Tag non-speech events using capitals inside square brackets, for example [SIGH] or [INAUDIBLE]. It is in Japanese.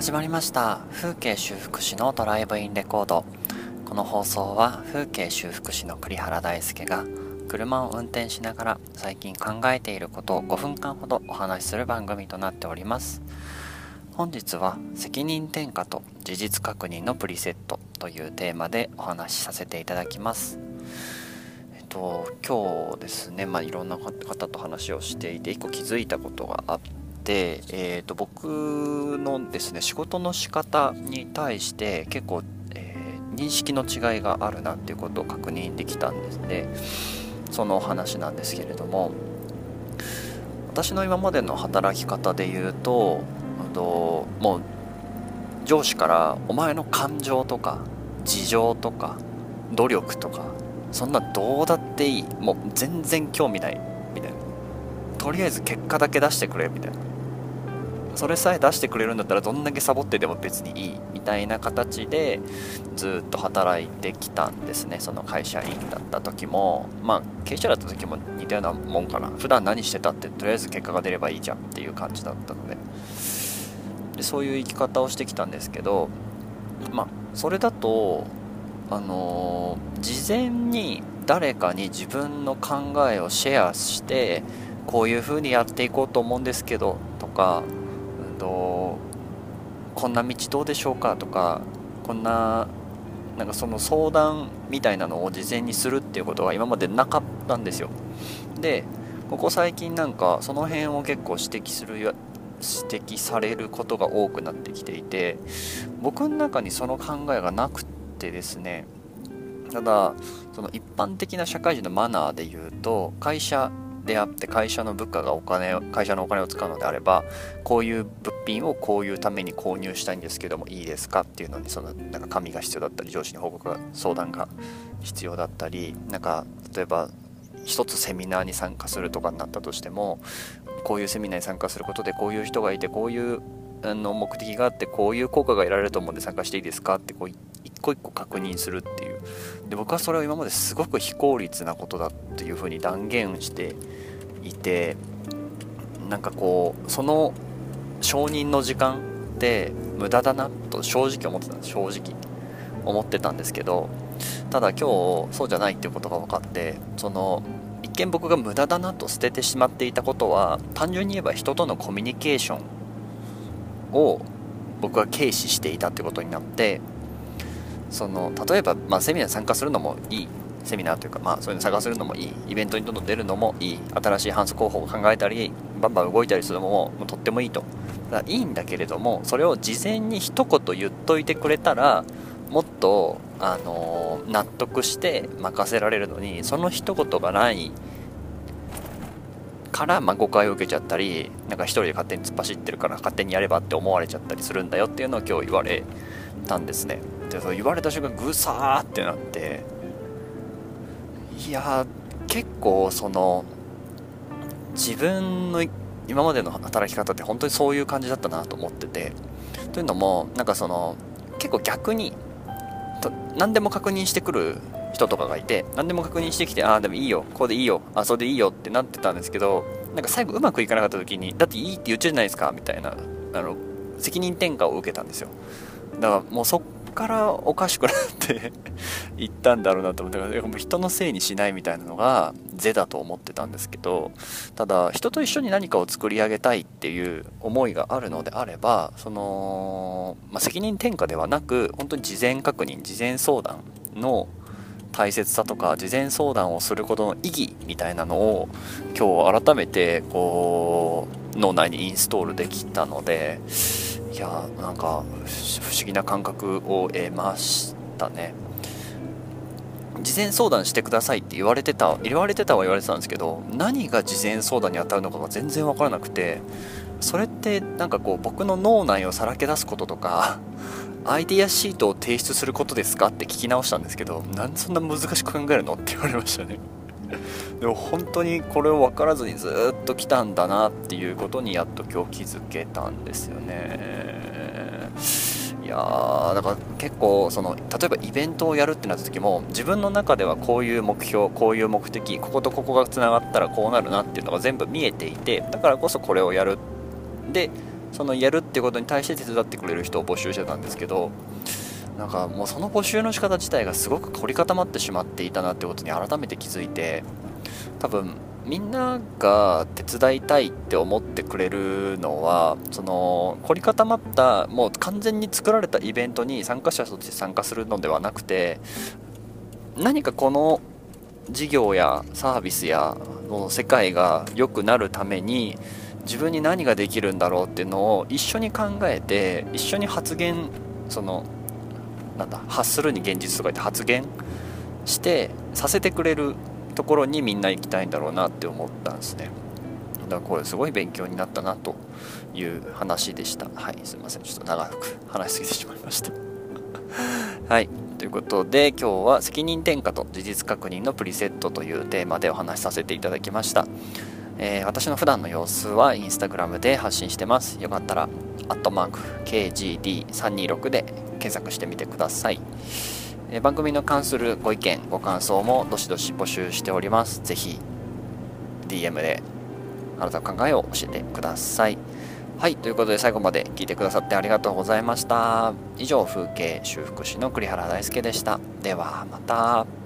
始まりました。風景修復師のドライブインレコード。この放送は風景修復師の栗原大輔が車を運転しながら最近考えていることを5分間ほどお話しする番組となっております。本日は責任転嫁と事実確認のプリセットというテーマでお話しさせていただきます。えっと今日ですねまあいろんな方と話をしていて一個気づいたことがあって、えーと、僕のですね仕事の仕方に対して結構、えー、認識の違いがあるなっていうことを確認できたんですね。そのお話なんですけれども。私の今までの働き方で言うとともう上司からお前の感情とか事情とか努力とかそんなどうだっていい。もう全然興味ない。みたいな。とりあえず結果だけ出してくれみたいな。それさえ出してくれるんだったらどんだけサボってでも別にいいみたいな形でずっと働いてきたんですねその会社員だった時も。まあ経営者だった時も似たようなもんかな。普段何してたってとりあえず結果が出ればいいじゃんっていう感じだったので。でそういう生き方をしてきたんですけどまあそれだとあのー、事前に誰かに自分の考えをシェアしてこういう風にやっていこうと思うんですけどとかこんな道どうでしょうかとかこんななんかその相談みたいなのを事前にするっていうことが今までなかったんですよ。でここ最近なんかその辺を結構指摘する指摘されることが多くなってきていて僕の中にその考えがなくてですね。ただその一般的な社会人のマナーで言うと会社であって会社の部下がお金会社のお金を使うのであればこういう物品をこういうために購入したいんですけどもいいですかっていうのにそのなんか紙が必要だったり上司に報告が相談が必要だったりなんか例えば一つセミナーに参加するとかになったとしてもこういうセミナーに参加することでこういう人がいてこういうあの目的があってこういう効果が得られると思うんで参加していいですかってこう一個一個確認するっていう。で僕はそれは今まですごく非効率なことだっていうふうに断言していてなんかこうその承認の時間って無駄だなと正直思ってたんです正直思ってたんですけどただ今日そうじゃないっていうことが分かってその一見僕が無駄だなと捨ててしまっていたことは単純に言えば人とのコミュニケーションを僕は軽視していたってことになってその例えば、まあ、セミナーに参加するのもいい。セミナーというか、まあ、そういうの探するのもいい。イベントにどんどん出るのもいい。新しい搬送候補を考えたりバンバン動いたりするのももうとってもいいと。だいいんだけれどもそれを事前に一言言っといてくれたらもっと、あのー、納得して任せられるのにその一言がない。から、まあ、誤解を受けちゃったりなんか一人で勝手に突っ走ってるから勝手にやればって思われちゃったりするんだよっていうのを今日言われたんですね。でそう言われた瞬間ぐさーってなっていや結構その自分の今までの働き方って本当にそういう感じだったなと思っててというのもなんかその結構逆にと何でも確認してくる人とかがいて何でも確認してきてああでもいいよこうでいいよあそれでいいよってなってたんですけどなんか最後うまくいかなかった時にだっていいって言っちゃうじゃないですかみたいなあの責任転嫁を受けたんですよ。だからもうそっからおかしくなって [LAUGHS] 行ったんだろうなと思ってだから人のせいにしないみたいなのが是だと思ってたんですけどただ人と一緒に何かを作り上げたいっていう思いがあるのであればその、まあ、責任転嫁ではなく本当に事前確認事前相談の大切さとか事前相談をすることの意義みたいなのを今日改めてこう脳内にインストールできたのでいやなんか不思議な感覚を得ましたね。事前相談してくださいって言われてた言われてたは言われてたんですけど何が事前相談に当たるのかが全然分からなくてそれってなんかこう僕の脳内をさらけ出すこととか [LAUGHS] アイデアシートを提出することですかって聞き直したんですけどなんでそんな難しく考えるのって言われましたね。でも本当にこれを分からずにずっと来たんだなっていうことにやっと今日気づけたんですよね。いやーだから結構その例えばイベントをやるってなった時も自分の中ではこういう目標こういう目的こことここがつながったらこうなるなっていうのが全部見えていてだからこそこれをやる。でそのやるってことに対して手伝ってくれる人を募集してたんですけどなんかもうその募集の仕方自体がすごく凝り固まってしまっていたなってことに改めて気づいて多分みんなが手伝いたいって思ってくれるのはその凝り固まったもう完全に作られたイベントに参加者として参加するのではなくて何かこの事業やサービスやの世界が良くなるために自分に何ができるんだろうっていうのを一緒に考えて一緒に発言そのなんだ発するに現実とか言って発言してさせてくれるところにみんな行きたいんだろうなって思ったんですね。だからこれすごい勉強になったなという話でした。はいすいません。ちょっと長く話しすぎてしまいました。[LAUGHS] はい。ということで今日は責任転嫁と事実確認のプリセットというテーマでお話しさせていただきました。えー、私の普段の様子はインスタグラムで発信してます。よかったら、アットマーク KGD326 で検索してみてください。え、番組の関するご意見、ご感想もどしどし募集しております。ぜひ、DM であなたの考えを教えてください。はい、ということで最後まで聞いてくださってありがとうございました。以上、風景修復師の栗原大輔でした。ではまた。